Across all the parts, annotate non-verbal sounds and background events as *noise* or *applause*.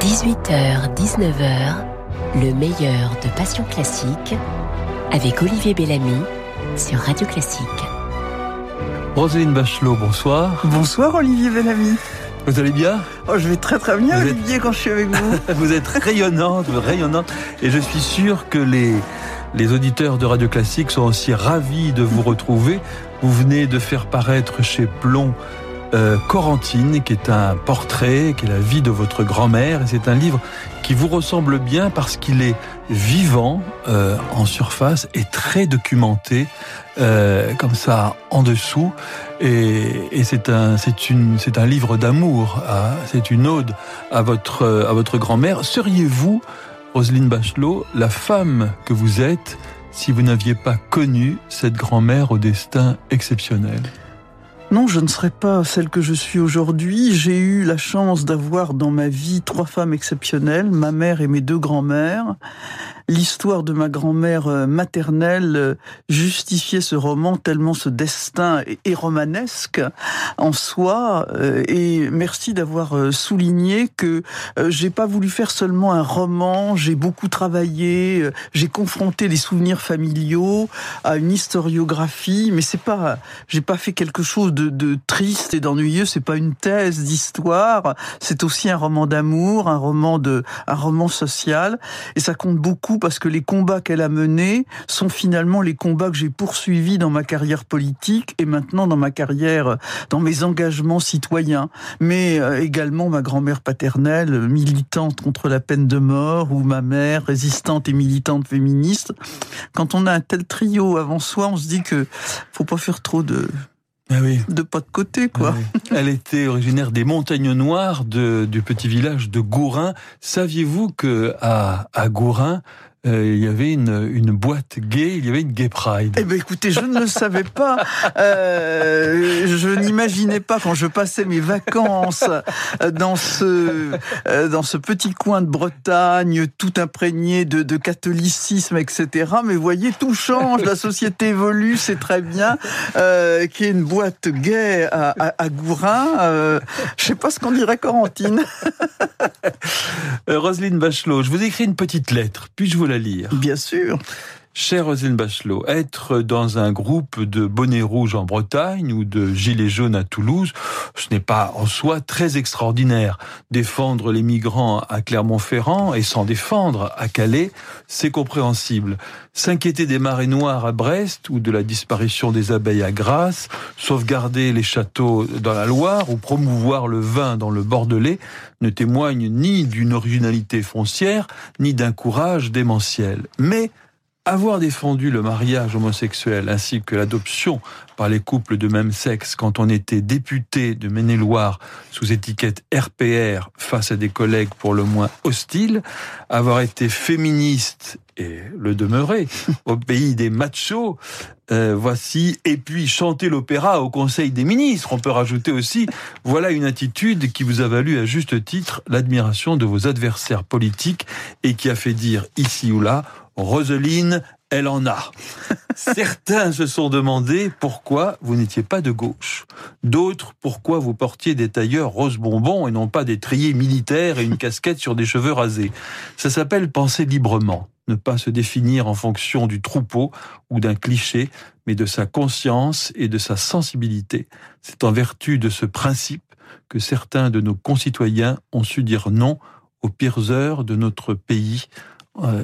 18h, 19h, le meilleur de Passion Classique avec Olivier Bellamy sur Radio Classique. Roselyne Bachelot, bonsoir. Bonsoir Olivier Bellamy. Vous allez bien? Oh, je vais très très bien Olivier quand je suis avec vous. *laughs* vous êtes rayonnante, rayonnante. Et je suis sûr que les, les auditeurs de Radio Classique sont aussi ravis de vous retrouver. Vous venez de faire paraître chez Plomb euh, Corentine, qui est un portrait, qui est la vie de votre grand-mère. C'est un livre qui vous ressemble bien parce qu'il est vivant euh, en surface et très documenté, euh, comme ça en dessous. Et, et c'est un, c'est une, c'est un livre d'amour. C'est une ode à votre, à votre grand-mère. Seriez-vous, Roselyne Bachelot, la femme que vous êtes si vous n'aviez pas connu cette grand-mère au destin exceptionnel? Non, je ne serais pas celle que je suis aujourd'hui. J'ai eu la chance d'avoir dans ma vie trois femmes exceptionnelles, ma mère et mes deux grands-mères l'histoire de ma grand-mère euh, maternelle euh, justifiait ce roman tellement ce destin est romanesque en soi. Euh, et merci d'avoir souligné que j'ai pas voulu faire seulement un roman. J'ai beaucoup travaillé. J'ai confronté les souvenirs familiaux à une historiographie. Mais c'est pas, j'ai pas fait quelque chose de triste et d'ennuyeux. C'est pas une thèse d'histoire. C'est aussi un roman d'amour, un roman de, un roman social. Et ça compte beaucoup parce que les combats qu'elle a menés sont finalement les combats que j'ai poursuivis dans ma carrière politique et maintenant dans ma carrière, dans mes engagements citoyens. Mais euh, également ma grand-mère paternelle, militante contre la peine de mort, ou ma mère, résistante et militante féministe. Quand on a un tel trio avant soi, on se dit que faut pas faire trop de ah de pas de côté, quoi. Ah Elle était originaire des montagnes noires de, du petit village de Gourin. Saviez-vous que à, à Gourin, euh, il y avait une, une boîte gay, il y avait une gay pride. Eh ben écoutez, je ne le savais pas. Euh, je n'imaginais pas quand je passais mes vacances dans ce euh, dans ce petit coin de Bretagne, tout imprégné de, de catholicisme, etc. Mais voyez, tout change, la société évolue, c'est très bien. Euh, Qu'il y ait une boîte gay à, à, à Gourin, euh, je sais pas ce qu'on dirait Corentine. Euh, Roselyne Bachelot, je vous écris une petite lettre, puis je vous Bien sûr. Cher Roselyne Bachelot, être dans un groupe de bonnets rouges en Bretagne ou de gilets jaunes à Toulouse, ce n'est pas en soi très extraordinaire. Défendre les migrants à Clermont-Ferrand et s'en défendre à Calais, c'est compréhensible. S'inquiéter des marées noires à Brest ou de la disparition des abeilles à Grasse, sauvegarder les châteaux dans la Loire ou promouvoir le vin dans le Bordelais ne témoignent ni d'une originalité foncière, ni d'un courage démentiel. Mais avoir défendu le mariage homosexuel ainsi que l'adoption par les couples de même sexe quand on était député de Maine-et-Loire sous étiquette RPR face à des collègues pour le moins hostiles, avoir été féministe et le demeurer *laughs* au pays des machos, euh, voici, et puis chanter l'opéra au Conseil des ministres. On peut rajouter aussi, voilà une attitude qui vous a valu à juste titre l'admiration de vos adversaires politiques et qui a fait dire ici ou là, Roseline, elle en a. *laughs* Certains se sont demandé pourquoi vous n'étiez pas de gauche. D'autres pourquoi vous portiez des tailleurs rose bonbon et non pas des triers militaires et une casquette sur des cheveux rasés. Ça s'appelle penser librement, ne pas se définir en fonction du troupeau ou d'un cliché, mais de sa conscience et de sa sensibilité. C'est en vertu de ce principe que certains de nos concitoyens ont su dire non aux pires heures de notre pays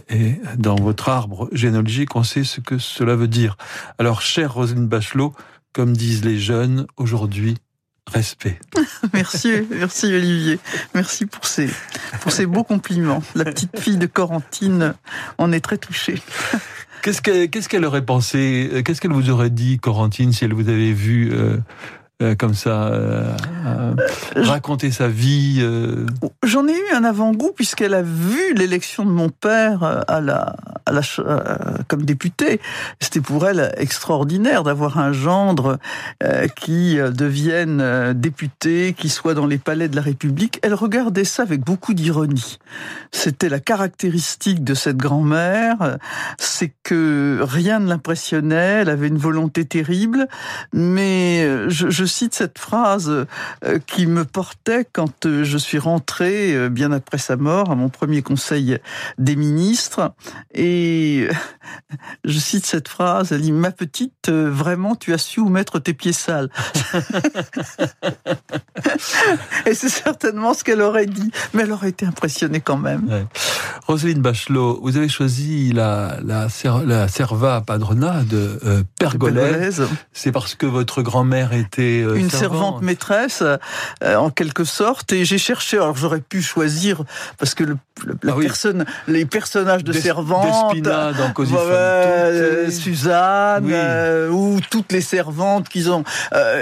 et dans votre arbre généalogique, on sait ce que cela veut dire. Alors, chère Roselyne Bachelot, comme disent les jeunes aujourd'hui, respect. *laughs* merci, merci Olivier. Merci pour ces, pour ces beaux compliments. La petite fille de Corentine en est très touchée. Qu'est-ce qu'elle aurait pensé Qu'est-ce qu'elle vous aurait dit, Corentine, si elle vous avait vu euh, euh, comme ça, euh, euh, raconter sa vie J'en ai eu un avant-goût puisqu'elle a vu l'élection de mon père à la, la, comme députée. C'était pour elle extraordinaire d'avoir un gendre qui devienne député, qui soit dans les palais de la République. Elle regardait ça avec beaucoup d'ironie. C'était la caractéristique de cette grand-mère, c'est que rien ne l'impressionnait, elle avait une volonté terrible, mais je, je cite cette phrase qui me portait quand je suis rentrée, bien après sa mort, à mon premier conseil des ministres, et je cite cette phrase, elle dit, ma petite, vraiment, tu as su où mettre tes pieds sales. *laughs* et c'est certainement ce qu'elle aurait dit, mais elle aurait été impressionnée quand même. Roselyne Bachelot, vous avez choisi la, la, la serva padrona de euh, Pergolèse. C'est parce que votre grand-mère était euh, une servante, maîtresse, euh, en quelque sorte. Et j'ai cherché. Alors j'aurais pu choisir parce que le, la ah personne, les personnages de Des, servantes, Despina dans Così euh, Suzanne oui. ou toutes les servantes qu'ils ont.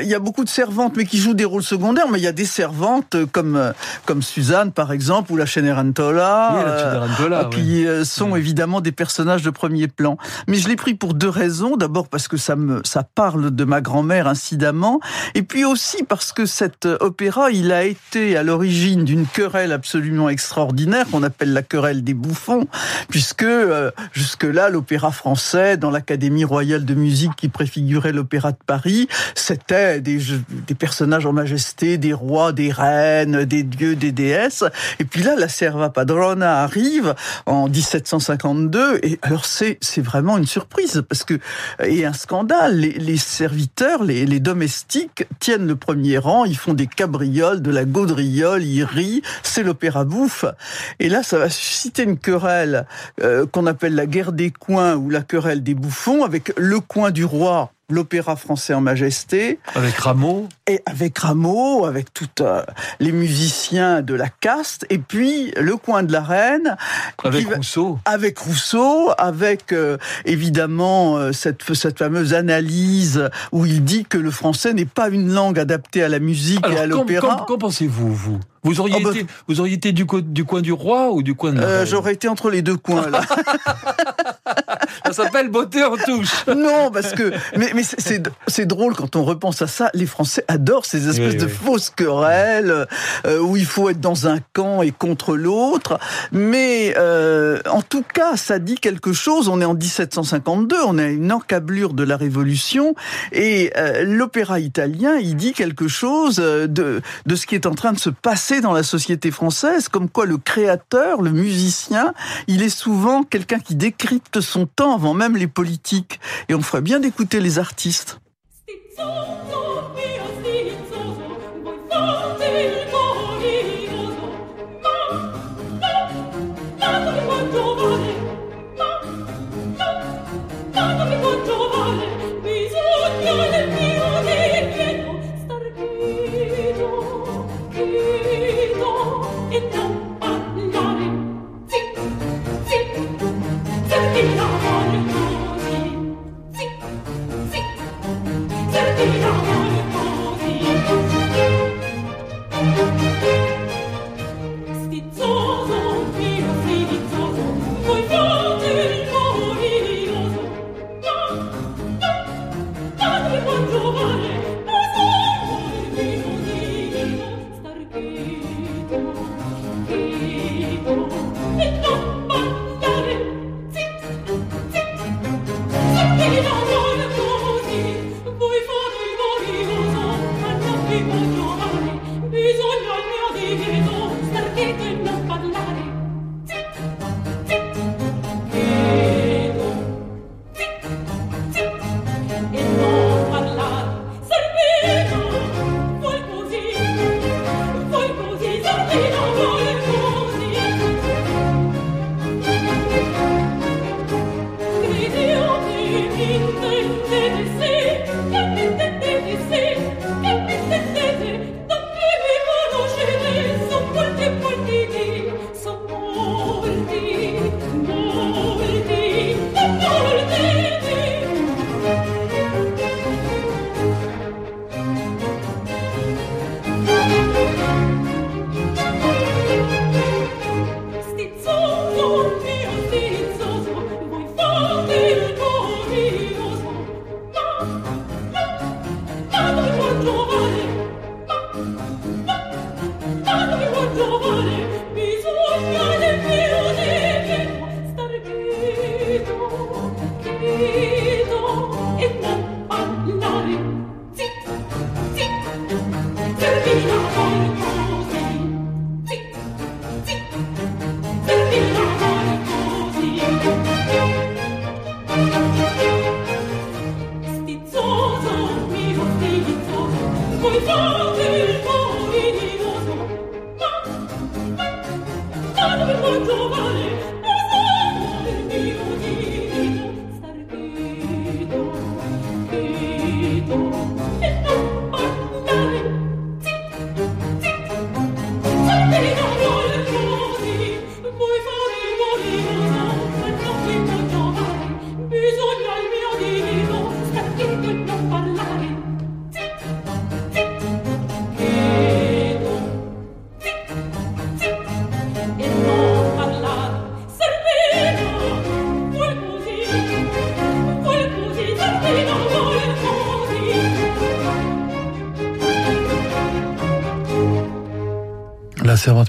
Il y a beaucoup de servantes, mais qui jouent des rôles secondaires. Mais il y a des servantes comme comme Suzanne par exemple ou la Cenerentola. Oui, la Qui oui. sont évidemment des personnages de premier plan. Mais je l'ai pris pour deux raisons. D'abord parce que ça me ça parle de ma grand-mère incidemment, et puis aussi parce que cet opéra, il a été à l'origine d'une querelle absolument extraordinaire qu'on appelle la querelle des bouffons, puisque euh, jusque-là l'opéra français dans l'Académie royale de musique qui préfigurait l'opéra de Paris, c'était des, des personnages en majesté, des rois, des reines, des dieux, des déesses. Et puis là, la serva padrona arrive en 1752 et alors c'est vraiment une surprise parce que et un scandale. Les, les serviteurs, les, les, domestiques tiennent le premier rang, ils font des cabrioles, de la gaudriole, ils rient. C'est l'opéra bouffe. Et là, ça va susciter une querelle euh, qu'on appelle la guerre des coins ou la querelle des bouffons avec le coin du roi l'opéra français en majesté. Avec Rameau. Et avec Rameau, avec tous euh, les musiciens de la caste, et puis le coin de la reine. Avec Rousseau. Avec Rousseau, avec euh, évidemment euh, cette, cette fameuse analyse où il dit que le français n'est pas une langue adaptée à la musique Alors, et à l'opéra. Qu'en pensez-vous, vous vous? Auriez, oh, été, bah... vous auriez été du, du, coin du roi ou du coin de la euh, J'aurais été entre les deux coins, là. *laughs* ça s'appelle beauté en touche. Non, parce que... Mais, mais c'est drôle quand on repense à ça. Les Français adorent ces espèces oui, de oui. fausses querelles euh, où il faut être dans un camp et contre l'autre. Mais euh, en tout cas, ça dit quelque chose. On est en 1752, on a une encablure de la Révolution. Et euh, l'opéra italien, il dit quelque chose de, de ce qui est en train de se passer dans la société française, comme quoi le créateur, le musicien, il est souvent quelqu'un qui décrypte son temps avant même les politiques. Et on ferait bien d'écouter les artistes.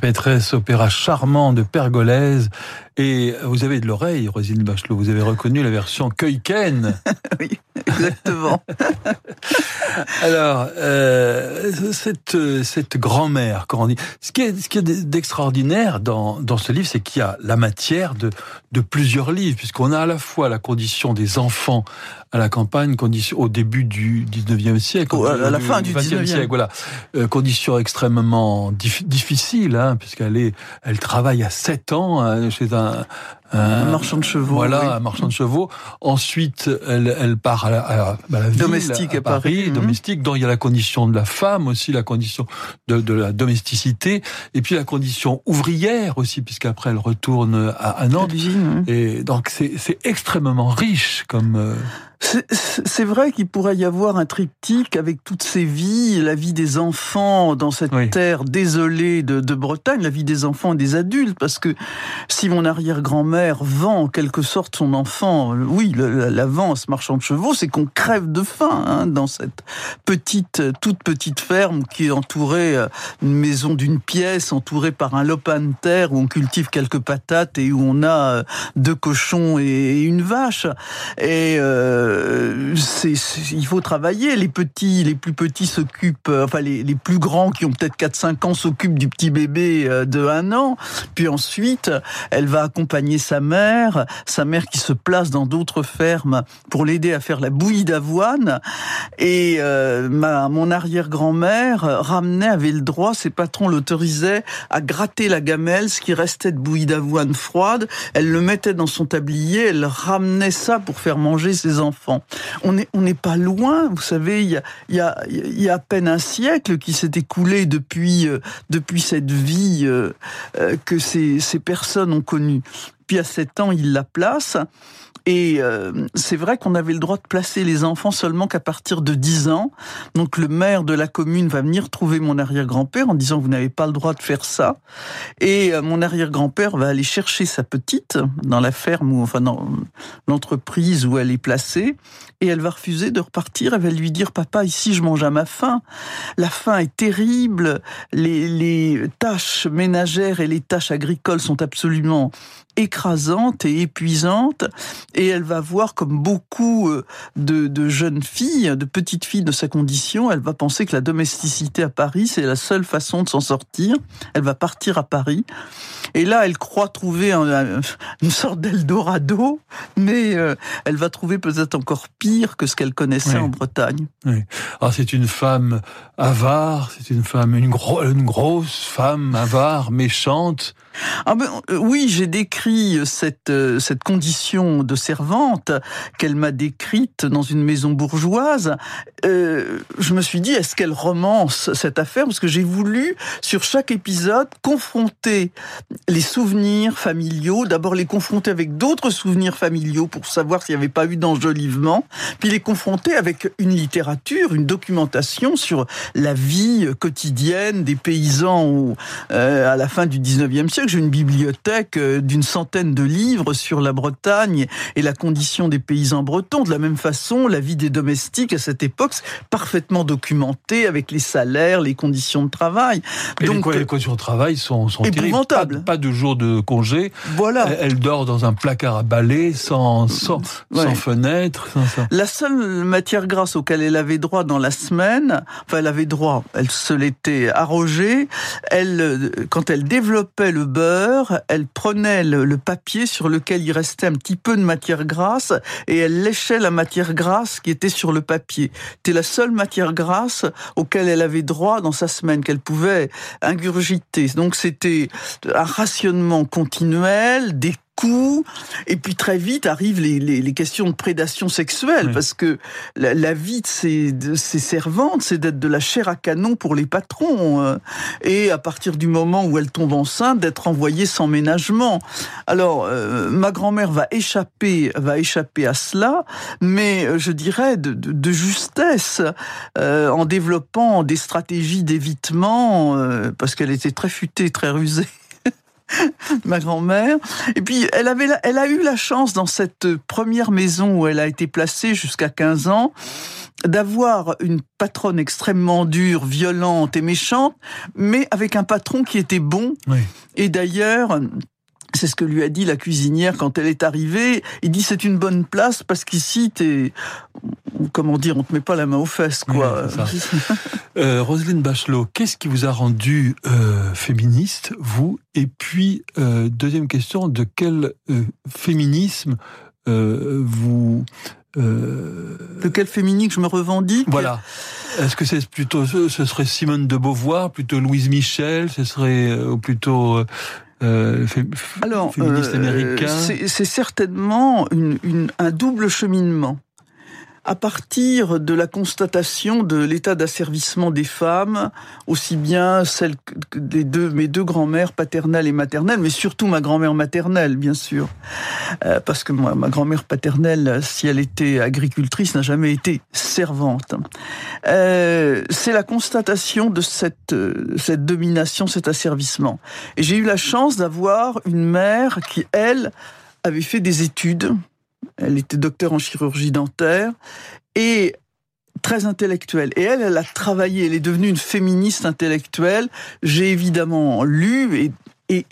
Maîtresse, opéra charmant de Pergolèse. Et vous avez de l'oreille, Rosine Bachelot. Vous avez reconnu la version Keuken. *laughs* oui, exactement. *laughs* *laughs* Alors, euh, cette, cette grand-mère, on dit, ce qui est, ce qui est d'extraordinaire dans, dans ce livre, c'est qu'il y a la matière de, de plusieurs livres, puisqu'on a à la fois la condition des enfants à la campagne, condition au début du 19e siècle, à la fin du 19e siècle, voilà, euh, condition extrêmement difficile, hein, puisqu'elle est, elle travaille à 7 ans hein, chez un, un marchand de chevaux. Voilà, un marchand de chevaux. Ensuite, elle, elle part à la, à la ville, domestique à, Paris, mhm. Domestique. dont il y a la condition de la femme aussi, la condition de, de la domesticité, et puis la condition ouvrière aussi, puisqu'après elle retourne à, à Nantes. Et donc c'est extrêmement riche comme. C'est vrai qu'il pourrait y avoir un triptyque avec toutes ces vies, la vie des enfants dans cette terre désolée de, de, Bretagne, la vie des enfants et des adultes, parce que si mon arrière-grand-mère vend en quelque sorte son enfant, oui, l'avance marchand de chevaux, c'est qu'on crève de faim hein, dans cette petite, toute petite ferme qui est entourée, euh, une maison d'une pièce, entourée par un lopin de terre où on cultive quelques patates et où on a euh, deux cochons et une vache. Et euh, euh, il faut travailler. Les petits, les plus petits s'occupent, euh, enfin les, les, plus grands qui ont peut-être 4-5 ans s'occupent du petit bébé euh, de 1 an. Puis ensuite, elle va accompagner sa mère, sa mère qui se place dans d'autres fermes pour l'aider à faire la bouillie d'avoine. Et ma, mon arrière-grand-mère ramenait, avait le droit, ses patrons l'autorisaient à gratter la gamelle, ce qui restait de bouillie d'avoine froide. Elle le mettait dans son tablier, elle ramenait ça pour faire manger ses enfants. On n'est pas loin, vous savez, il y a, à peine un siècle qui s'est écoulé depuis, euh, cette vie euh, euh, que ces, ces personnes ont connue. Puis à sept ans, il la place. Et euh, c'est vrai qu'on avait le droit de placer les enfants seulement qu'à partir de 10 ans. Donc le maire de la commune va venir trouver mon arrière-grand-père en disant vous n'avez pas le droit de faire ça. Et euh, mon arrière-grand-père va aller chercher sa petite dans la ferme ou enfin dans l'entreprise où elle est placée et elle va refuser de repartir. Elle va lui dire papa ici je mange à ma faim. La faim est terrible. Les, les tâches ménagères et les tâches agricoles sont absolument écrasante et épuisante et elle va voir comme beaucoup euh, de, de, jeunes filles, de petites filles de sa condition, elle va penser que la domesticité à Paris c'est la seule façon de s'en sortir. Elle va partir à Paris et là elle croit trouver une sorte d'Eldorado, mais euh, elle va trouver peut-être encore pire que ce qu'elle connaissait en Bretagne. Oui. Ah, c'est une femme avare, c'est une femme une, une grosse femme avare, méchante ah ben, euh, oui, j'ai décrit cette, euh, cette condition de servante qu'elle m'a décrite dans une maison bourgeoise. Euh, je me suis dit, est-ce qu'elle romance cette affaire? Parce que j'ai voulu, sur chaque épisode, confronter les souvenirs familiaux, d'abord les confronter avec d'autres souvenirs familiaux pour savoir s'il n'y avait pas eu d'enjolivement, puis les confronter avec une littérature, une documentation sur la vie quotidienne des paysans à la fin du 19e siècle que j'ai une bibliothèque euh, d'une centaine de livres sur la Bretagne et la condition des paysans bretons. De la même façon, la vie des domestiques à cette époque, parfaitement documentée avec les salaires, les conditions de travail. Donc, les, conditions de travail sont, sont épouvantables. Pas, de jour de congé. Voilà. Elle, dort dans un placard à balai, sans, sans, sans fenêtre. La seule matière grasse auquel elle avait droit dans la semaine, enfin elle avait droit, elle se l'était arrogée, elle, quand elle développait le beurre, elle prenait le, papier sur lequel il restait un petit peu de matière grasse et elle léchait la matière grasse qui était sur le papier. C'était la seule matière grasse auquel elle avait droit dans sa semaine, qu'elle pouvait ingurgiter. Donc c'était un rationnement continuel, des coups, et puis très vite arrivent les, les, les questions de prédation sexuelle, parce que la, la, vie de ces, de ces servantes, c'est d'être de la chair à canon pour les patrons, euh, et à partir du moment où elles tombent enceintes, d'être envoyées sans ménagement. Alors, euh, ma grand-mère va échapper, va échapper à cela, mais euh, je dirais de, de, de justesse, en développant des stratégies d'évitement, parce qu'elle était très futée, très rusée. *laughs* ma grand-mère. Et puis, elle, avait, elle a eu la chance dans cette première maison où elle a été placée jusqu'à 15 ans d'avoir une patronne extrêmement dure, violente et méchante, mais avec un patron qui était bon. Et d'ailleurs, c'est ce que lui a dit la cuisinière quand elle est arrivée. Il dit c'est une bonne place parce qu'ici t'es, comment dire, on te met pas la main aux fesses quoi. *laughs* euh, Roselyne Bachelot, qu'est-ce qui vous a rendu euh, féministe vous? Et puis euh, deuxième question, de quel féminisme euh, vous de quel féminisme je me revendique? Voilà. Est-ce que c'est plutôt ce serait Simone de Beauvoir, plutôt Louise Michel, ce serait ou plutôt euh, Alors, euh, C'est certainement une, une, un double cheminement à partir de la constatation de l'état d'asservissement des femmes, aussi bien celle des deux, mes deux grand-mères paternelles et maternelles, mais surtout ma grand-mère maternelle, bien sûr. Euh, parce que moi, ma grand-mère paternelle, si elle était agricultrice, n'a jamais été servante. Euh, c'est la constatation de cette, cette domination, cet asservissement. Et j'ai eu la chance d'avoir une mère qui, elle, avait fait des études, elle était docteur en chirurgie dentaire et très intellectuelle. Et elle, elle a travaillé, elle est devenue une féministe intellectuelle. J'ai évidemment lu et et,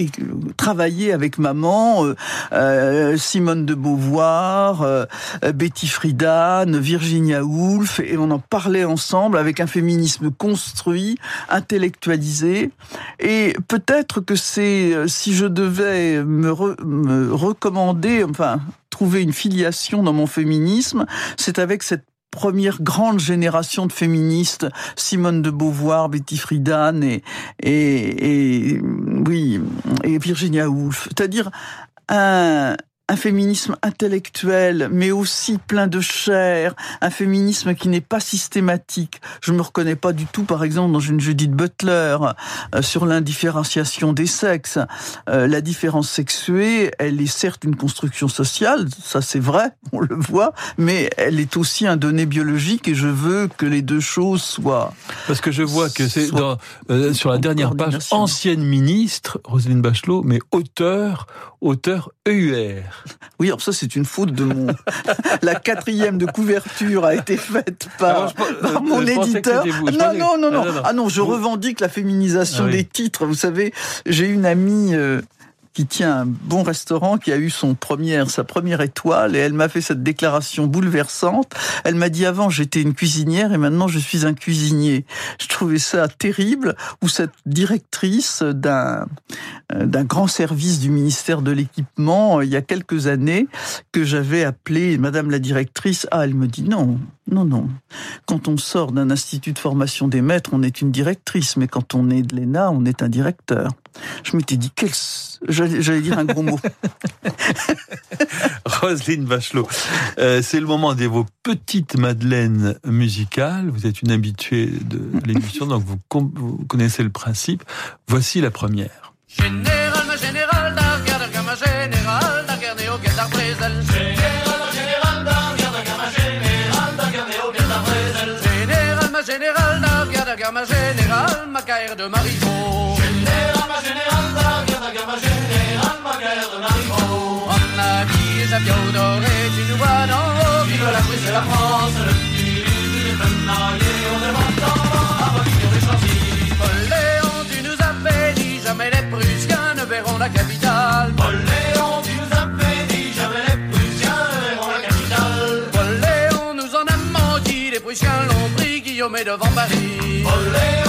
travailler avec maman, euh, euh, Simone de Beauvoir, euh, Betty Friedan, Virginia Woolf, et on en parlait ensemble avec un féminisme construit, intellectualisé. Et peut-être que c'est, si je devais me, me recommander, enfin trouver une filiation dans mon féminisme, c'est avec cette première grande génération de féministes, Simone de Beauvoir, Betty Friedan et, et, et oui, et Virginia Woolf. C'est-à-dire un, un féminisme intellectuel, mais aussi plein de chair, un féminisme qui n'est pas systématique. Je me reconnais pas du tout, par exemple, dans une Judith Butler euh, sur l'indifférenciation des sexes. Euh, la différence sexuée, elle est certes une construction sociale, ça c'est vrai, *laughs* on le voit, mais elle est aussi un donné biologique et je veux que les deux choses soient. Parce que je vois que c'est euh, sur la dernière page ancienne ministre Roselyne Bachelot, mais auteur, auteur EUR. Oui, alors ça c'est une faute de mon. *laughs* La quatrième de couverture a été faite par, ah, mon éditeur. Non, non, non, non, Ah non, je revendique la féminisation ah des titres. Vous savez, j'ai une amie. Euh, qui tient un bon restaurant, qui a eu son première, sa première étoile, et elle m'a fait cette déclaration bouleversante. Elle m'a dit avant j'étais une cuisinière et maintenant je suis un cuisinier. Je trouvais ça terrible. Ou cette directrice d'un euh, d'un grand service du ministère de l'équipement euh, il y a quelques années que j'avais appelé Madame la directrice. Ah, elle me dit non, non, non. Quand on sort d'un institut de formation des maîtres, on est une directrice, mais quand on est de l'ENA, on est un directeur. Je m'étais dit, quel... j'allais dire un gros mot. *laughs* Roselyne Bachelot, euh, c'est le moment de vos petites madeleines musicales. Vous êtes une habituée de l'émission, donc vous, vous, connaissez le principe. Voici la première. Général, ma général, ma général, général, ma général, ma de Marivaux. Général, ma général, la guerre va générale, ma guerre de Marivaux. On tu nous as dit, jamais les Prussiens ne verront la capitale. Tu nous dit, jamais les ne verront la capitale. Nous en les Guillaume devant Paris.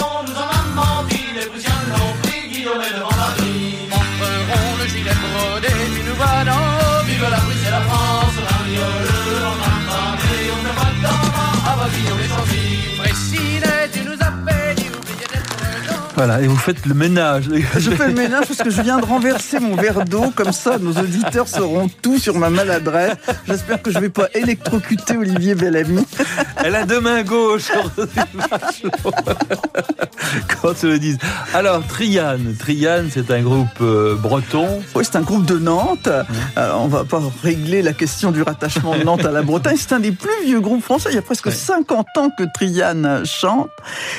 Voilà, et vous faites le ménage. Je fais le ménage parce que je viens de renverser mon verre d'eau, comme ça nos auditeurs sauront tout sur ma maladresse. J'espère que je vais pas électrocuter Olivier Bellamy. Elle a deux mains gauches. Quand *laughs* se le disent? Alors, Triane. Triane, c'est un groupe euh, breton. Oui, c'est un groupe de Nantes. Euh, on va pas régler la question du rattachement de Nantes à la Bretagne. C'est un des plus vieux groupes français. Il y a presque 50 ans que Triane chante.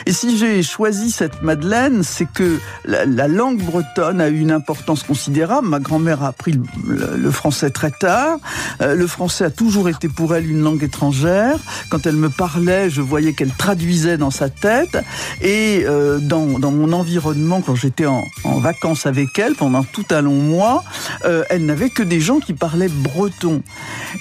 Et si j'ai choisi cette Madeleine, c'est que la, la langue bretonne a eu une importance considérable. Ma grand-mère a appris le, français très tard. Euh, le français a toujours été pour elle une langue étrangère. Quand elle me parlait, je voyais qu'elle traduisait dans sa tête. Et euh, dans, dans mon environnement, quand j'étais en, vacances avec elle pendant tout un long mois, euh, elle n'avait que des gens qui parlaient breton.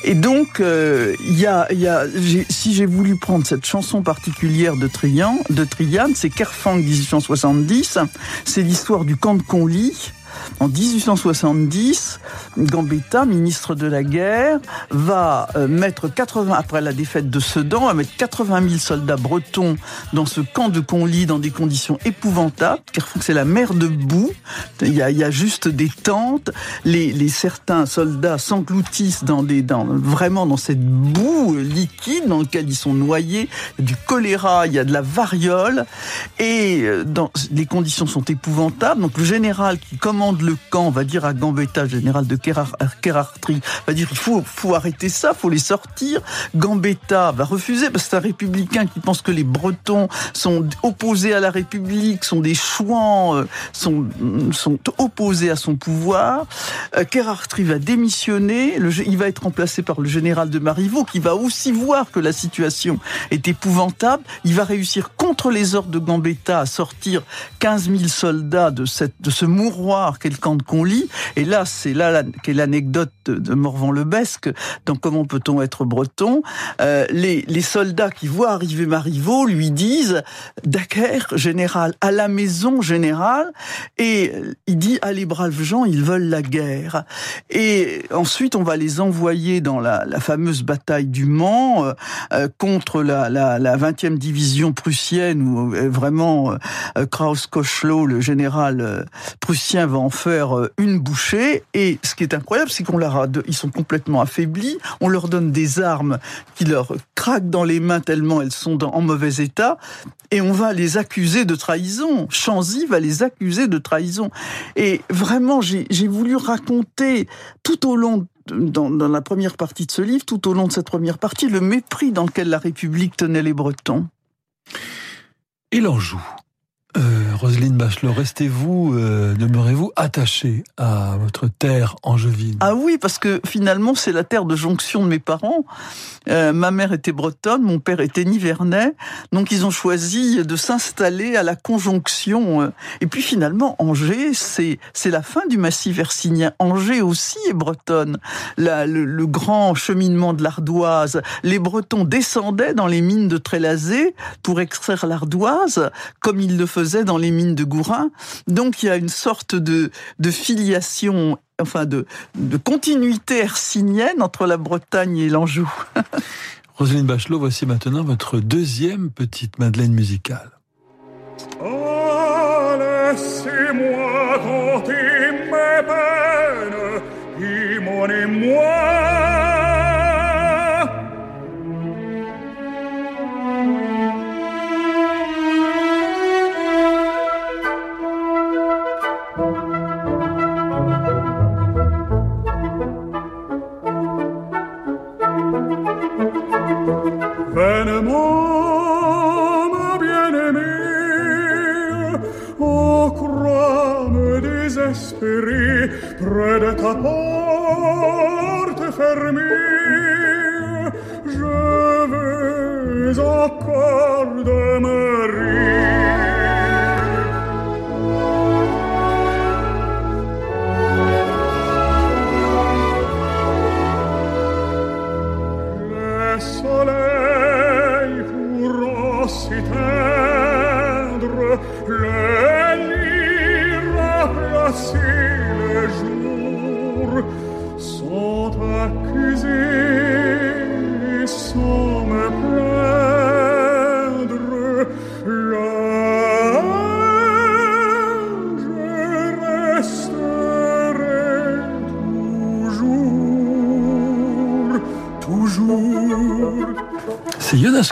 Et donc, y a, y a, si j'ai voulu prendre cette chanson particulière de Trian, de Triane, c'est Kerfang 1870. C'est l'histoire du camp de Conly. En 1870, Gambetta, ministre de la guerre, va euh, mettre 80, après la défaite de Sedan, va mettre 80 000 soldats bretons dans ce camp de Conly dans des conditions épouvantables. Kerfang, c'est la mer de boue. Il y a, juste des tentes. Les, certains soldats s'engloutissent dans des, dans, vraiment dans cette boue liquide dans laquelle ils sont noyés. Il y a du choléra, il y a de la variole. Et euh, les conditions sont épouvantables. Donc le général qui commande le camp va dire à Gambetta, général de Kerar- Kerartri, va dire il faut, faut arrêter ça, faut les sortir. Gambetta va refuser parce que c'est un républicain qui pense que les Bretons sont opposés à la République, sont des chouans, euh, sont, sont opposés à son pouvoir. Euh, Kerartri va démissionner, il va être remplacé par le général de Marivaux qui va aussi voir que la situation est épouvantable. Il va réussir contre les ordres de Gambetta à sortir 15 000 soldats de, cette, de ce mouroir le camp de Conly. Et là, c'est là qu'est l'anecdote de, Morvan-Lebesque dans Comment peut-on être breton. Euh, les, les soldats qui voient arriver Marivaux lui disent Daguerre, général, à la maison, général. Et il dit Ah, les braves gens, ils veulent la guerre. Et ensuite, on va les envoyer dans la, la fameuse bataille du Mans euh, euh, contre la, la, la 20e division prussienne où vraiment Kraus-Kochlo, le général prussien, va en faire euh, une bouchée. Et ce qui est incroyable, c'est qu'on leur a, ils sont complètement affaiblis. On leur donne des armes qui leur craquent dans les mains tellement elles sont en mauvais état. Et on va les accuser de trahison. Chanzy va les accuser de trahison. Et vraiment, j'ai voulu raconter tout au long dans la première partie de ce livre, tout au long de cette première partie, le mépris dans lequel la République tenait les Bretons. Et l'Anjou. Euh, Roselyne Bachelot, restez-vous, euh, demeurez-vous attaché à votre terre angevine Ah oui, parce que finalement, c'est la terre de jonction de mes parents. Euh, ma mère était bretonne, mon père était nivernais, donc ils ont choisi de s'installer à la conjonction. Et puis finalement, Angers, c'est c'est la fin du massif hercynien. Angers aussi est bretonne. La- le, le grand cheminement de l'ardoise, les Bretons descendaient dans les mines de Trélazé pour extraire l'ardoise, comme ils le faisaient dans les mines de Gourin. Donc il y a une sorte de, de filiation enfin de, de continuité hercynienne entre la Bretagne et l'Anjou. *laughs* Roselyne Bachelot, voici maintenant votre deuxième petite Madeleine musicale. Ah, laissez-moi compter mes peines, et mon émoi.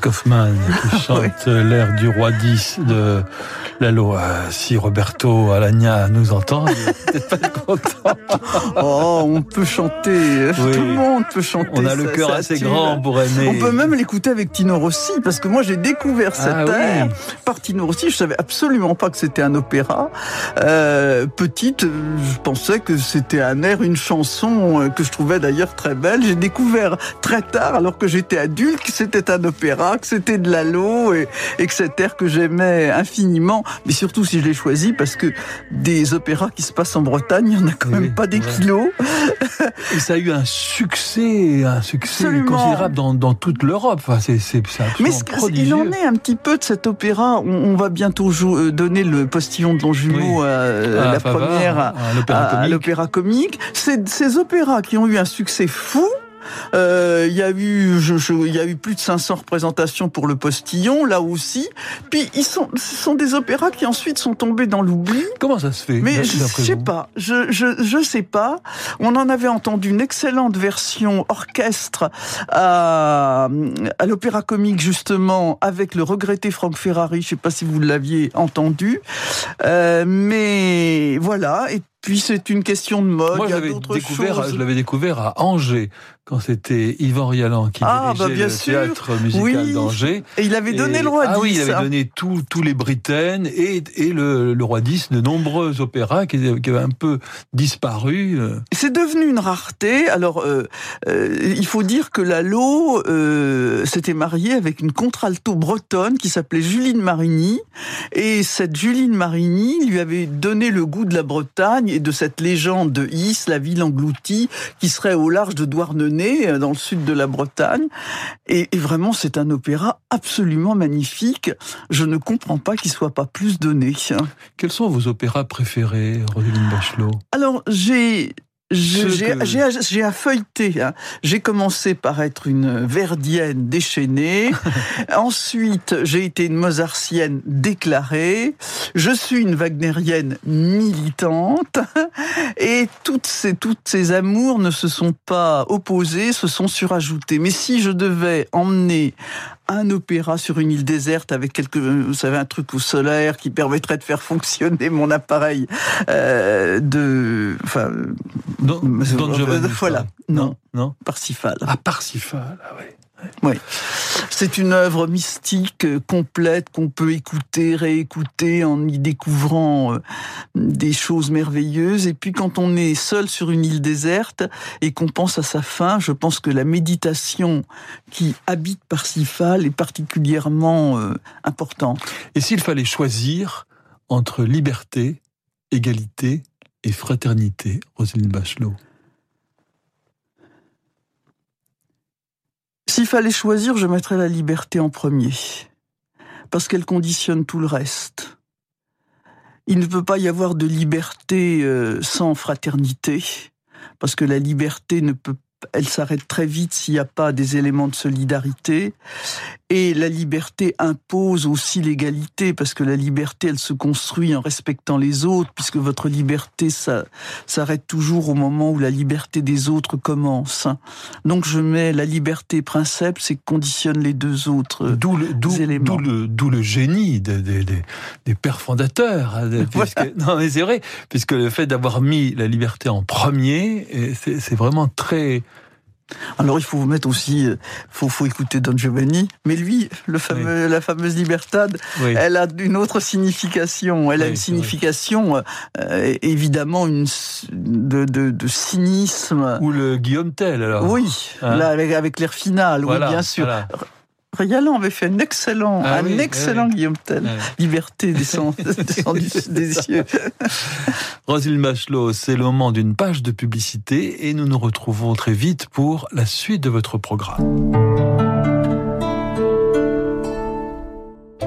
Kaufmann *laughs* qui chante l'air du roi 10 de Lalo. Si Roberto Alagna nous entend, *laughs* peut-être pas *laughs* content. Oh, on peut chanter. Oui. Tout le monde peut chanter. On a le cœur assez tue. grand pour aimer. On peut même l'écouter avec Tino Rossi, parce que moi j'ai découvert cet Ah oui. air par Tino Rossi. Je savais absolument pas que c'était un opéra. Euh, petite, je pensais que c'était un air, une chanson euh, que je trouvais d'ailleurs très belle. J'ai découvert très tard, alors que j'étais adulte, que c'était un opéra, que c'était de l'allo et, et que cet air que j'aimais infiniment. Mais surtout si je l'ai choisi, parce que des opéras qui se passent en Bretagne, il y en a quand Oui, même pas des kilos. Et ça a eu un succès, un succès Absolument. considérable dans, dans toute l'Europe. Enfin, c'est, c'est, c'est Mais il en est un petit peu de cet opéra. On, on va bientôt jou- euh, donner le postillon de Longjumeau Oui. à, euh, À la première à, à l'opéra à- comique. l'opéra comique. Ces opéras qui ont eu un succès fou. Euh, Il y a eu, il y a eu plus de 500 représentations pour le postillon, là aussi. Puis ils sont, ce sont des opéras qui ensuite sont tombés dans l'oubli. Comment ça se fait? Mais je sais pas, je, je, je sais pas. On en avait entendu une excellente version orchestre à, à l'Opéra Comique justement avec le regretté Franck Ferrari. Je sais pas si vous l'aviez entendu, Euh, mais voilà. Et puis c'est une question de mode. Moi, je l'avais découvert, je l'avais découvert à Angers quand c'était Yvan Rialan qui Ah, dirigeait bah, bien le sûr. théâtre musical Oui. d'Angers. Et il avait donné Et- le roi Ah oui, 10, il avait hein. donné tous tous les Britaines et, et le, le roi 10 de nombreux opéras qui, qui avaient un peu disparu. euh. C'est devenu une rareté. Alors, euh, euh, il faut dire que Lalo euh, s'était marié avec une contralto bretonne qui s'appelait Juline Marigny. Et cette Juline Marigny lui avait donné le goût de la Bretagne et de cette légende de Is, la ville engloutie, qui serait au large de Douarnenez, euh, dans le sud de la Bretagne. Et, et vraiment, c'est un opéra absolument magnifique. Je ne comprends pas qu'il soit pas plus donné. Quels sont vos opéras préférés, Roselyne Bachelot? Alors, j'ai. J'ai que- j'ai à- feuilleter. hein. J'ai commencé par être une verdienne déchaînée. *laughs* Ensuite, j'ai été une mozartienne déclarée. Je suis une wagnérienne militante. Et toutes ces, toutes ces amours ne se sont pas opposés, se sont surajoutés. Mais si je devais emmener un opéra sur une île déserte avec quelque, vous savez, un truc au solaire qui permettrait de faire fonctionner mon appareil euh, de, enfin, Don, Don Giovanni, voilà, non, non Parsifal. Ah, Parsifal, ah ouais. C'est une œuvre mystique euh, complète qu'on peut écouter, réécouter en y découvrant euh, des choses merveilleuses. Et puis quand on est seul sur une île déserte et qu'on pense à sa fin, je pense que la méditation qui habite Parsifal est particulièrement euh, importante. Et s'il fallait choisir entre liberté, égalité et fraternité, Roselyne Bachelot? S'il fallait choisir, je mettrais la liberté en premier, parce qu'elle conditionne tout le reste. Il ne peut pas y avoir de liberté euh, sans fraternité, parce que la liberté ne peut elle s'arrête très vite s'il n'y a pas des éléments de solidarité. Et la liberté impose aussi l'égalité, parce que la liberté, elle se construit en respectant les autres, puisque votre liberté, ça s'arrête toujours au moment où la liberté des autres commence. Donc je mets la liberté princeps et conditionne les deux autres. D'où le, d'où, éléments. d'où le, d'où le génie des, des, des, des pères fondateurs. hein, *laughs* Voilà. puisque- non, mais c'est vrai, puisque le fait d'avoir mis la liberté en premier, c'est, c'est vraiment très, Alors il faut vous mettre aussi, euh, faut, faut écouter Don Giovanni, mais lui, le fameux, la fameuse Libertad, Oui. elle a une autre signification. Elle a une signification, euh, évidemment, une, de, de, de cynisme. Ou le Guillaume Tell, alors. Oui, Hein là avec, avec l'air final, Voilà, oui bien sûr. voilà. Rialan avait fait un excellent, Ah un oui, excellent oui. Guillaume Tell. Ouais. Liberté descend, *laughs* descend du- des cieux. *laughs* Roselyne Bachelot, c'est le moment d'une page de publicité et nous nous retrouvons très vite pour la suite de votre programme.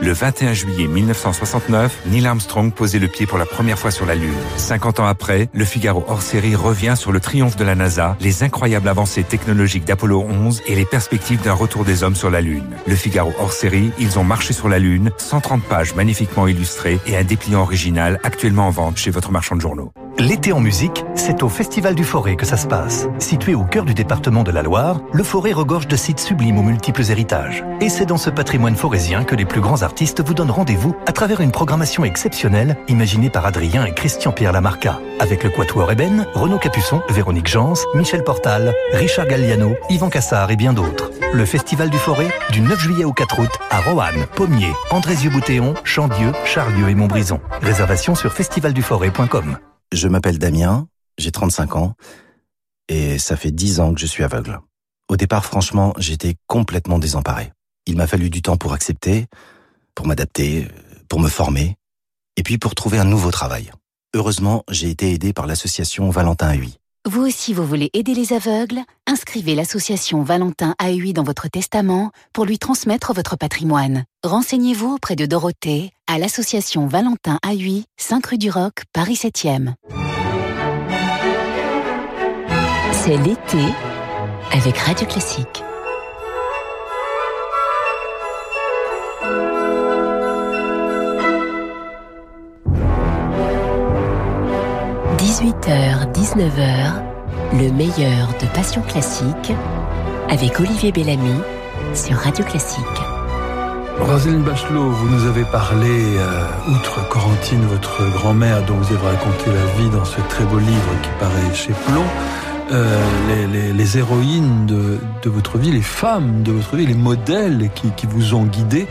Le 21 juillet 1969, Neil Armstrong posait le pied pour la première fois sur la Lune. 50 ans après, le Figaro hors série revient sur le triomphe de la NASA, les incroyables avancées technologiques d'Apollo 11 et les perspectives d'un retour des hommes sur la Lune. Le Figaro hors série, ils ont marché sur la Lune, 130 pages magnifiquement illustrées et un dépliant original actuellement en vente chez votre marchand de journaux. L'été en musique, c'est au Festival du Forêt que ça se passe. Situé au cœur du département de la Loire, le Forêt regorge de sites sublimes aux multiples héritages. Et c'est dans ce patrimoine forésien que les plus grands artistes vous donnent rendez-vous à travers une programmation exceptionnelle imaginée par Adrien et Christian-Pierre Lamarca. Avec le Quatuor Eben, Renaud Capuçon, Véronique Jans, Michel Portal, Richard Galliano, Yvan Cassard et bien d'autres. Le Festival du Forêt, du 9 juillet au 4 août, à Roanne, Pommier, Andrézieux-Boutéon, Chandieu, Charlieu et Montbrison. Réservation sur festivalduforêt.com. Je m'appelle Damien, j'ai 35 ans, et ça fait 10 ans que je suis aveugle. Au départ, franchement, j'étais complètement désemparé. Il m'a fallu du temps pour accepter, pour m'adapter, pour me former, et puis pour trouver un nouveau travail. Heureusement, j'ai été aidé par l'association Valentin AUI. Vous aussi, vous voulez aider les aveugles? Inscrivez l'association Valentin AUI dans votre testament pour lui transmettre votre patrimoine. Renseignez-vous auprès de Dorothée à l'association Valentin AUI, 5 rue du Roc, Paris 7e. C'est l'été avec Radio Classique. « 18h, 19h, le meilleur de Passion Classique avec Olivier Bellamy sur Radio Classique. Roselyne Bachelot, vous nous avez parlé, euh, outre Corentine, votre grand-mère, dont vous avez raconté la vie dans ce très beau livre qui paraît chez Plomb, euh, les, héroïnes de, votre vie, les femmes de votre vie, les modèles qui, vous ont guidé,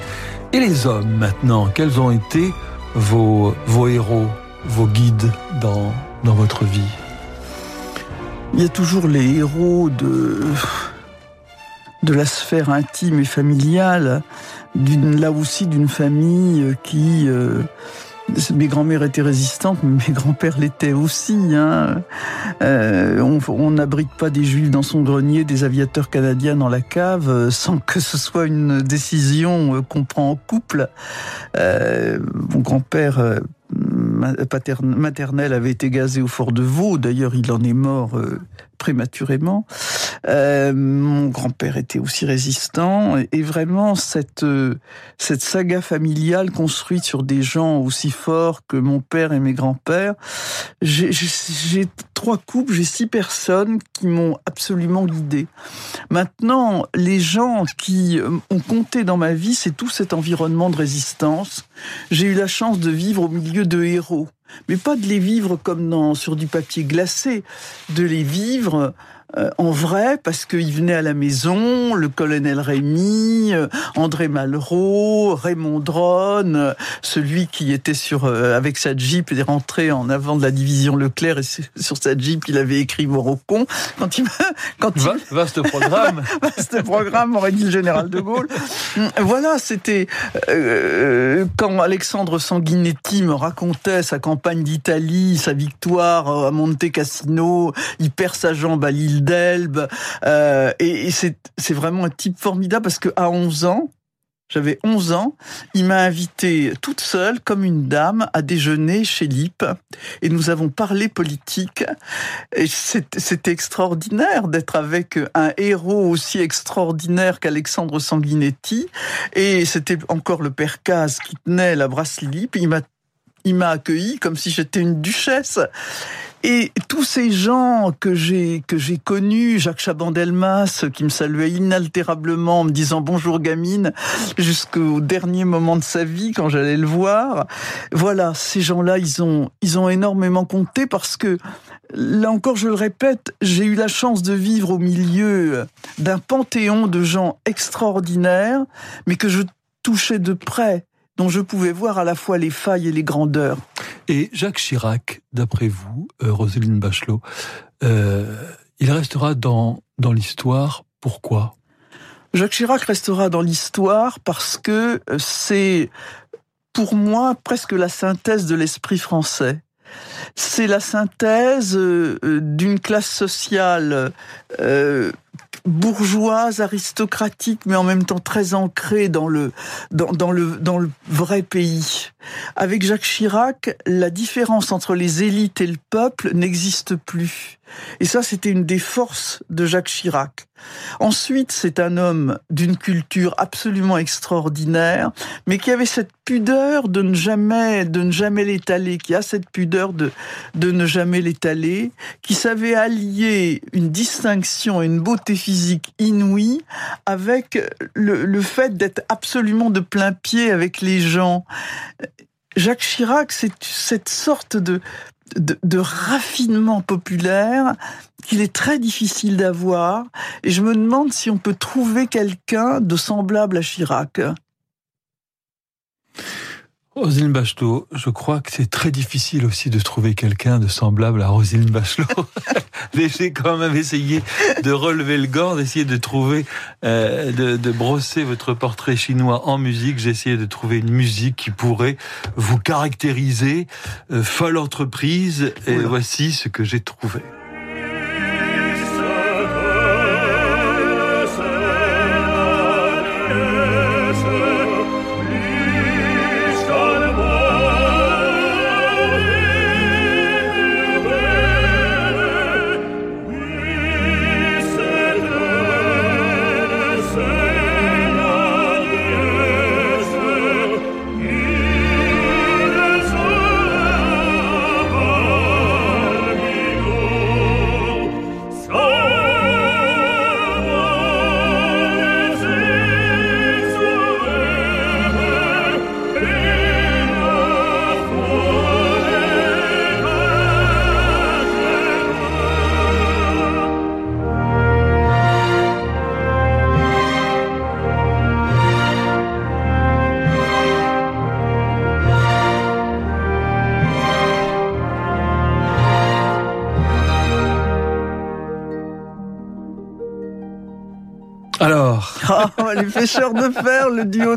et les hommes maintenant, quels ont été vos héros, vos guides dans, dans votre vie Il y a toujours les héros de, de la sphère intime et familiale, là aussi d'une famille qui... euh, mes grands-mères étaient résistantes, mais mes grands-pères l'étaient aussi. Hein. Euh, on n'abrite pas des juifs dans son grenier, des aviateurs canadiens dans la cave, euh, sans que ce soit une décision qu'on prend en couple. Mon grand-père euh, ma- paterne- maternel avait été gazé au fort de Vaux. D'ailleurs, il en est mort euh, prématurément. Euh, mon grand-père était aussi résistant. Et, vraiment, cette, euh, cette saga familiale construite sur des gens aussi forts que mon père et mes grands-pères, j'ai trois couples, j'ai six personnes qui m'ont absolument guidé. Maintenant, les gens qui euh, ont compté dans ma vie, c'est tout cet environnement de résistance. J'ai eu la chance de vivre au milieu de héros, mais pas de les vivre comme dans, sur du papier glacé, de les vivre euh, en vrai, parce qu'ils venaient à la maison, le colonel Rémy, euh, André Malraux, Raymond Drone, euh, celui qui était sur euh, avec sa Jeep et rentré en avant de la division Leclerc et sur- sa Jeep, il avait écrit Morocon. Quand il, quand il, Vaste programme *laughs* ce programme aurait dit le général de Gaulle. Voilà, c'était euh, quand Alexandre Sanguinetti me racontait sa campagne d'Italie, sa victoire à Monte Cassino, il perd sa jambe à l'île d'Elbe, euh, et, c'est vraiment un type formidable parce que à 11 ans, j'avais 11 ans, il m'a invité toute seule, comme une dame, à déjeuner chez Lippe. Et nous avons parlé politique. Et c'était extraordinaire d'être avec un héros aussi extraordinaire qu'Alexandre Sanguinetti. Et c'était encore le père Caz qui tenait la brasserie m'a il m'a accueilli comme si j'étais une duchesse. Et tous ces gens que j'ai que j'ai connus, Jacques Chaban-Delmas, qui me saluait inaltérablement en me disant bonjour gamine, jusqu'au dernier moment de sa vie quand j'allais le voir. Voilà, ces gens-là, ils ont ils ont énormément compté parce que là encore, je le répète, j'ai eu la chance de vivre au milieu d'un panthéon de gens extraordinaires, mais que je touchais de près dont je pouvais voir à la fois les failles et les grandeurs. Et Jacques Chirac, d'après vous, euh, Roselyne Bachelot, euh, il restera dans, dans l'histoire. Pourquoi? Jacques Chirac restera dans l'histoire parce que c'est, pour moi, presque la synthèse de l'esprit français. C'est la synthèse euh, d'une classe sociale euh, bourgeoise, aristocratique, mais en même temps très ancrée dans le, dans, le, dans le vrai pays. Avec Jacques Chirac, la différence entre les élites et le peuple n'existe plus. Et ça, c'était une des forces de Jacques Chirac. Ensuite, c'est un homme d'une culture absolument extraordinaire, mais qui avait cette pudeur de ne jamais, de ne jamais l'étaler, qui a cette pudeur de, de ne jamais l'étaler, qui savait allier une distinction une beauté physique inouïe avec le, fait d'être absolument de plein pied avec les gens. Jacques Chirac, c'est cette sorte de, de, raffinement populaire qu'il est très difficile d'avoir. Et je me demande si on peut trouver quelqu'un de semblable à Chirac. Roselyne Bachelot, je crois que c'est très difficile aussi de trouver quelqu'un de semblable à Roselyne Bachelot. *laughs* Mais j'ai quand même essayé de relever le gant, d'essayer de trouver, euh, de, de, brosser votre portrait chinois en musique. J'ai essayé de trouver une musique qui pourrait vous caractériser. Euh, folle entreprise. Et voici ce que j'ai trouvé. Les pêcheurs de fer, le duo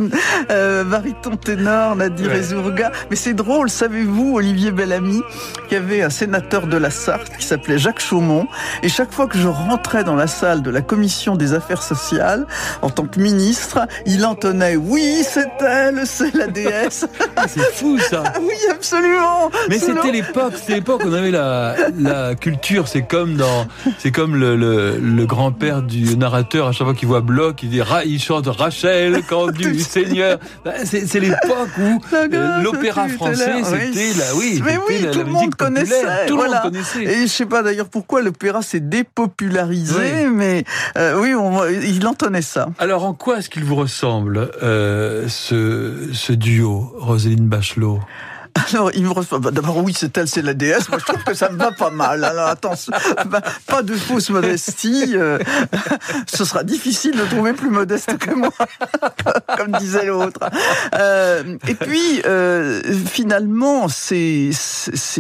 euh, bariton-ténor, Nadir ouais. et Zourga. Mais c'est drôle, savez-vous, Olivier Bellamy, qu'il y avait un sénateur de la Sarthe qui s'appelait Jacques Chaumont. Et chaque fois que je rentrais dans la salle de la commission des affaires sociales, en tant que ministre, il entonnait « Oui, c'est elle, c'est la déesse *laughs* ». C'est fou, ça Oui, absolument Mais c'était l'époque, c'était l'époque on avait la, la culture, c'est comme dans... C'est comme le, le, le grand-père du narrateur, à chaque fois qu'il voit Bloch, il dit il chante Rachel *laughs* quand du Seigneur. C'est l'époque où euh, l'opéra français, c'était la, oui, mais oui, la, tout la le monde connaissait. Tout voilà. le monde connaissait. Et je sais pas d'ailleurs pourquoi l'opéra s'est dépopularisé, oui. mais euh, oui, on, il entonnait ça. Alors, en quoi est-ce qu'il vous ressemble euh, ce, ce duo, Roselyne Bachelot? Alors, il me reçoit. Bah, D'abord, oui, c'est elle, c'est la déesse. Moi, je trouve que ça me va pas mal. Alors, attention, bah, pas de fausse modestie. Euh, ce sera difficile de trouver plus modeste que moi, *laughs* comme disait l'autre. Euh, et puis, euh, finalement, c'est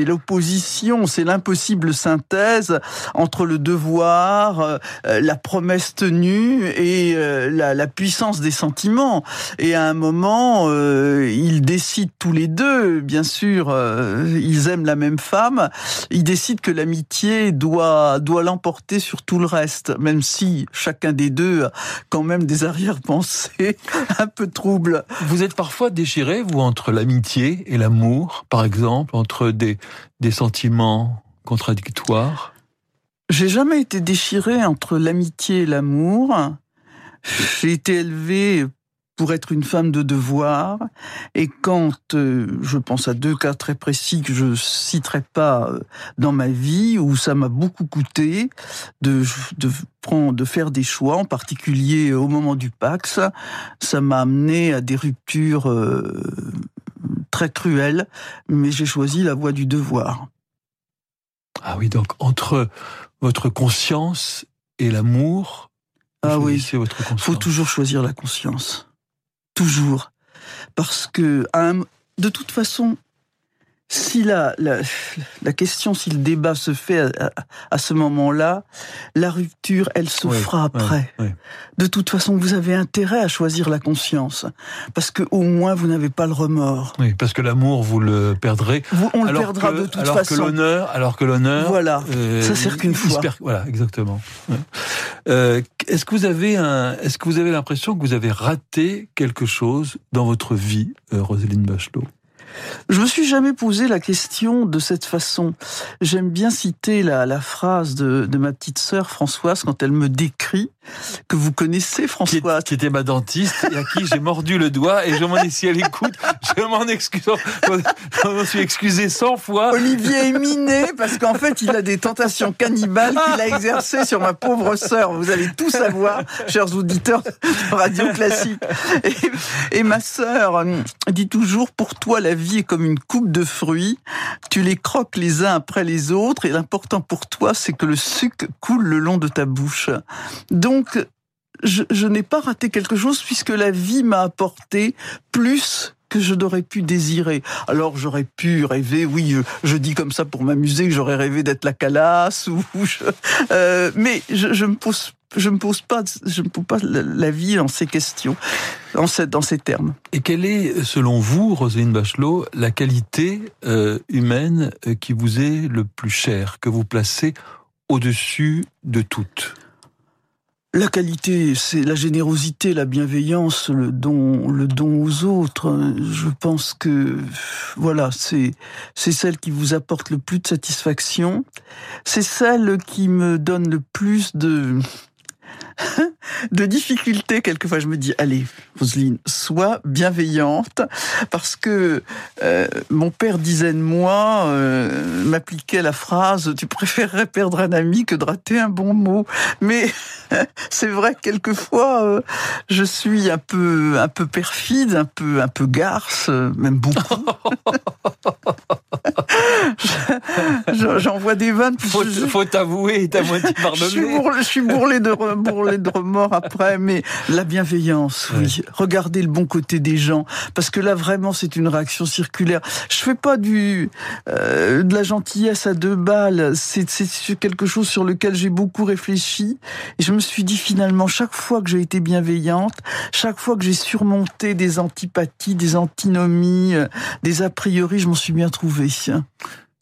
l'opposition, c'est l'impossible synthèse entre le devoir, la promesse tenue et la, la, puissance des sentiments. Et à un moment, ils décident tous les deux, bien sûr, euh, ils aiment la même femme, ils décident que l'amitié doit doit l'emporter sur tout le reste, même si chacun des deux a quand même des arrière-pensées *laughs* un peu troubles. Vous êtes parfois déchiré, vous, entre l'amitié et l'amour, par exemple, entre des, des sentiments contradictoires? J'ai jamais été déchiré entre l'amitié et l'amour. J'ai été élevé pour être une femme de devoir. Et quand euh, je pense à deux cas très précis que je citerai pas euh, dans ma vie, où ça m'a beaucoup coûté de, de, prendre, de faire des choix, en particulier au moment du Pax, ça m'a amené à des ruptures euh, très cruelles, mais j'ai choisi la voie du devoir. Ah oui, donc entre votre conscience et l'amour, ah oui, votre conscience. Faut toujours choisir la conscience toujours. Parce que, de toute façon, si la, la, la, question, si le débat se fait à, à, ce moment-là, la rupture, elle se fera après. De toute façon, vous avez intérêt à choisir la conscience, parce que au moins vous n'avez pas le remords. Oui, parce que l'amour, vous le perdrez. Vous, on le perdra que, de toute alors façon. Que l'honneur, alors que l'honneur, voilà, euh, ça sert qu'une fois. Voilà, exactement. Euh, est-ce que vous avez un, est-ce que vous avez l'impression que vous avez raté quelque chose dans votre vie, euh, Roselyne Bachelot? Je me suis jamais posé la question de cette façon. J'aime bien citer la, phrase de, de, ma petite sœur Françoise quand elle me décrit que vous connaissez Françoise. Qui, était ma dentiste et à qui j'ai mordu le doigt et je m'en ai si elle écoute, je m'en excuse, je m'en suis excusé 100 fois. Olivier est miné parce qu'en fait il a des tentations cannibales qu'il a exercées sur ma pauvre sœur. Vous allez tout savoir, chers auditeurs de Radio Classique. Et, et ma sœur dit toujours pour toi la vie est comme une coupe de fruits, tu les croques les uns après les autres et l'important pour toi c'est que le sucre coule le long de ta bouche. Donc je, je n'ai pas raté quelque chose puisque la vie m'a apporté plus que je n'aurais pu désirer. Alors j'aurais pu rêver, oui, je, je, dis comme ça pour m'amuser, que j'aurais rêvé d'être la calasse, ou *laughs* je, euh, mais je, je me pose je pose pas, je me pose pas la vie dans ces questions, dans, ces, dans ces termes. Et quelle est, selon vous, Roselyne Bachelot, la qualité euh, humaine qui vous est le plus chère, que vous placez au-dessus de toutes? La qualité, c'est la générosité, la bienveillance, le don, le don aux autres. Je pense que voilà, c'est c'est celle qui vous apporte le plus de satisfaction. C'est celle qui me donne le plus de de difficultés. Quelquefois, je me dis, allez, Roselyne, sois bienveillante, parce que euh, mon père disait de moi, euh, m'appliquait la phrase, tu préférerais perdre un ami que de rater un bon mot. Mais *laughs* c'est vrai que quelquefois, euh, je suis un peu, un peu perfide, un peu, un peu garce, même beaucoup. *laughs* J'envoie des vannes. Faut, je, faut t'avouer, t'as moitié pardonné. *laughs* Je suis bourré, je suis bourré de, bourré de remords après, *laughs* mais la bienveillance, oui. Regardez le bon côté des gens, parce que là vraiment c'est une réaction circulaire. Je fais pas du euh, de la gentillesse à deux balles. C'est quelque chose sur lequel j'ai beaucoup réfléchi et je me suis dit finalement chaque fois que j'ai été bienveillante, chaque fois que j'ai surmonté des antipathies, des antinomies, des a priori, je m'en suis bien trouvé.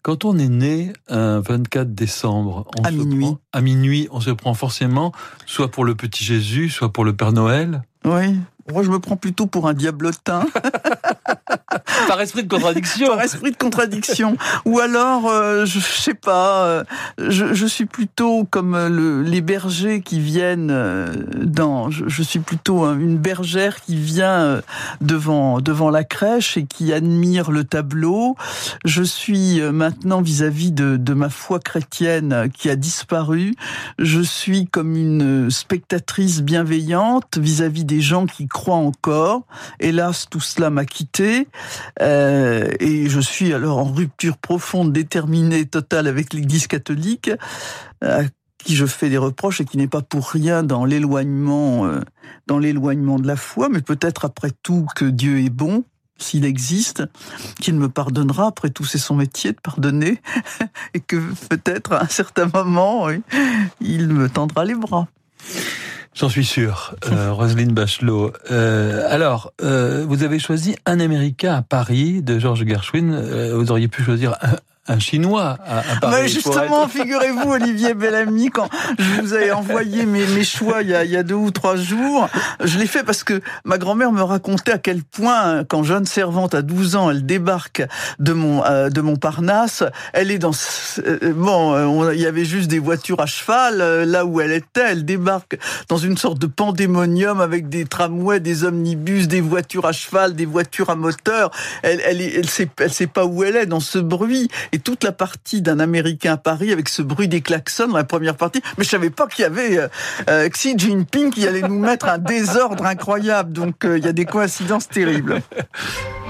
Quand on est né un 24 décembre, on à minuit. Prend, à minuit, on se prend forcément soit pour le petit Jésus, soit pour le Père Noël. Oui. Moi, je me prends plutôt pour un diablotin. *laughs* *laughs* Par esprit de contradiction. Par esprit de contradiction. Ou alors, euh, je, sais pas, euh, je, je, suis plutôt comme le, les bergers qui viennent euh, dans. Je, je, suis plutôt une bergère qui vient devant devant la crèche et qui admire le tableau. Je suis maintenant vis-à-vis -vis de, de ma foi chrétienne qui a disparu. Je suis comme une spectatrice bienveillante vis-à-vis -vis des gens qui crois encore. Hélas, tout cela m'a quitté euh, et je suis alors en rupture profonde, déterminée, totale avec l'Église catholique, à qui je fais des reproches et qui n'est pas pour rien dans l'éloignement, euh, dans l'éloignement de la foi, mais peut-être après tout que Dieu est bon. S'il existe, qu'il me pardonnera, après tout c'est son métier de pardonner, *laughs* et que peut-être à un certain moment, il me tendra les bras. J'en suis sûr, euh, Roselyne Bachelot. Euh, alors, euh, vous avez choisi Un Américain à Paris de George Gershwin. Euh, vous auriez pu choisir un, un Chinois à, à Paris. Mais justement, figurez-vous, Olivier Bellamy, quand je vous ai envoyé mes, mes choix il y, a, il y a deux ou trois jours, je l'ai fait parce que ma grand-mère me racontait à quel point, quand jeune servante à 12 ans, elle débarque de mon euh, de Montparnasse, elle est dans euh, bon, euh, on- il y avait juste des voitures à cheval euh, là où elle était, elle débarque dans une sorte de pandémonium avec des tramways, des omnibus, des voitures à cheval, des voitures à moteur. Elle elle est- elle sait elle sait pas où elle est dans ce bruit et toute la partie d'un Américain à Paris avec ce bruit des klaxons dans la première partie. Mais je savais pas qu'il y avait euh, euh, Xi Jinping qui allait nous mettre un désordre incroyable. Donc euh, il y a des coïncidences terribles. *laughs*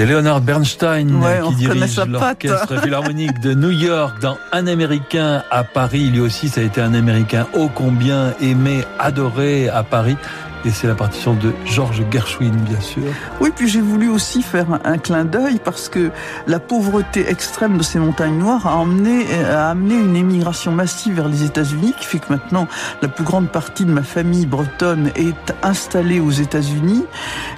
C'est Leonard Bernstein Ouais, qui dirige l'orchestre philharmonique de New York dans Un Américain à Paris. Lui aussi, ça a été un Américain ô combien aimé, adoré à Paris. Et c'est la partition de Georges Gershwin, bien sûr. Oui, puis j'ai voulu aussi faire un, clin d'œil parce que la pauvreté extrême de ces montagnes noires a, emmené, a amené une émigration massive vers les États-Unis, qui fait que maintenant la plus grande partie de ma famille bretonne est installée aux États-Unis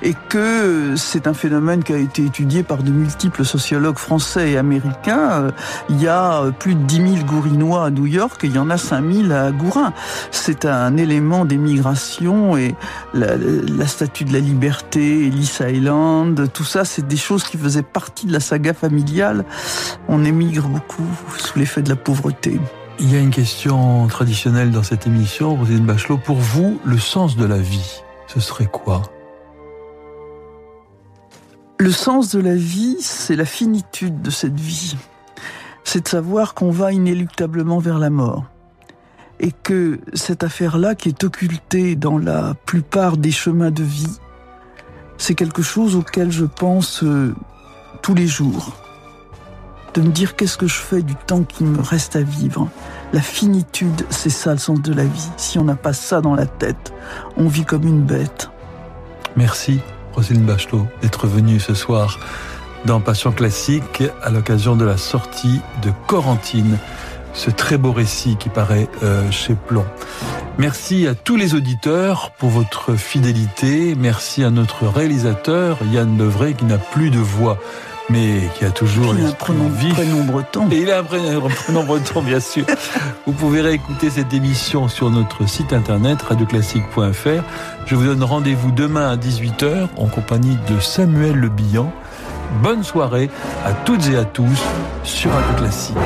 et que c'est un phénomène qui a été étudié par de multiples sociologues français et américains. Euh, Il y a plus de 10 000 Gourinois à New York et il y en a 5 000 à Gourin. C'est un élément d'émigration et la, la statue de la liberté, Ellis Island, tout ça, c'est des choses qui faisaient partie de la saga familiale. On émigre beaucoup sous l'effet de la pauvreté. Il y a une question traditionnelle dans cette émission, Rosine Bachelot. Pour vous, le sens de la vie, ce serait quoi? Le sens de la vie, c'est la finitude de cette vie. C'est de savoir qu'on va inéluctablement vers la mort. Et que cette affaire-là, qui est occultée dans la plupart des chemins de vie, c'est quelque chose auquel je pense euh, tous les jours. De me dire qu'est-ce que je fais du temps qui me reste à vivre? La finitude, c'est ça le sens de la vie. Si on n'a pas ça dans la tête, on vit comme une bête. Merci, Roselyne Bachelot, d'être venue ce soir dans Passion classique à l'occasion de la sortie de Corentine, ce très beau récit qui paraît euh, chez Plomb. Merci à tous les auditeurs pour votre fidélité. Merci à notre réalisateur Yann Levray qui n'a plus de voix mais qui a toujours un prénom, vif. prénom breton. Et il a un prénom, prénom breton, bien sûr. Vous pouvez réécouter cette émission sur notre site internet radioclassique.fr. Je vous donne rendez-vous demain à 18h en compagnie de Samuel Le Bihan. Bonne soirée à toutes et à tous sur Radio Classique.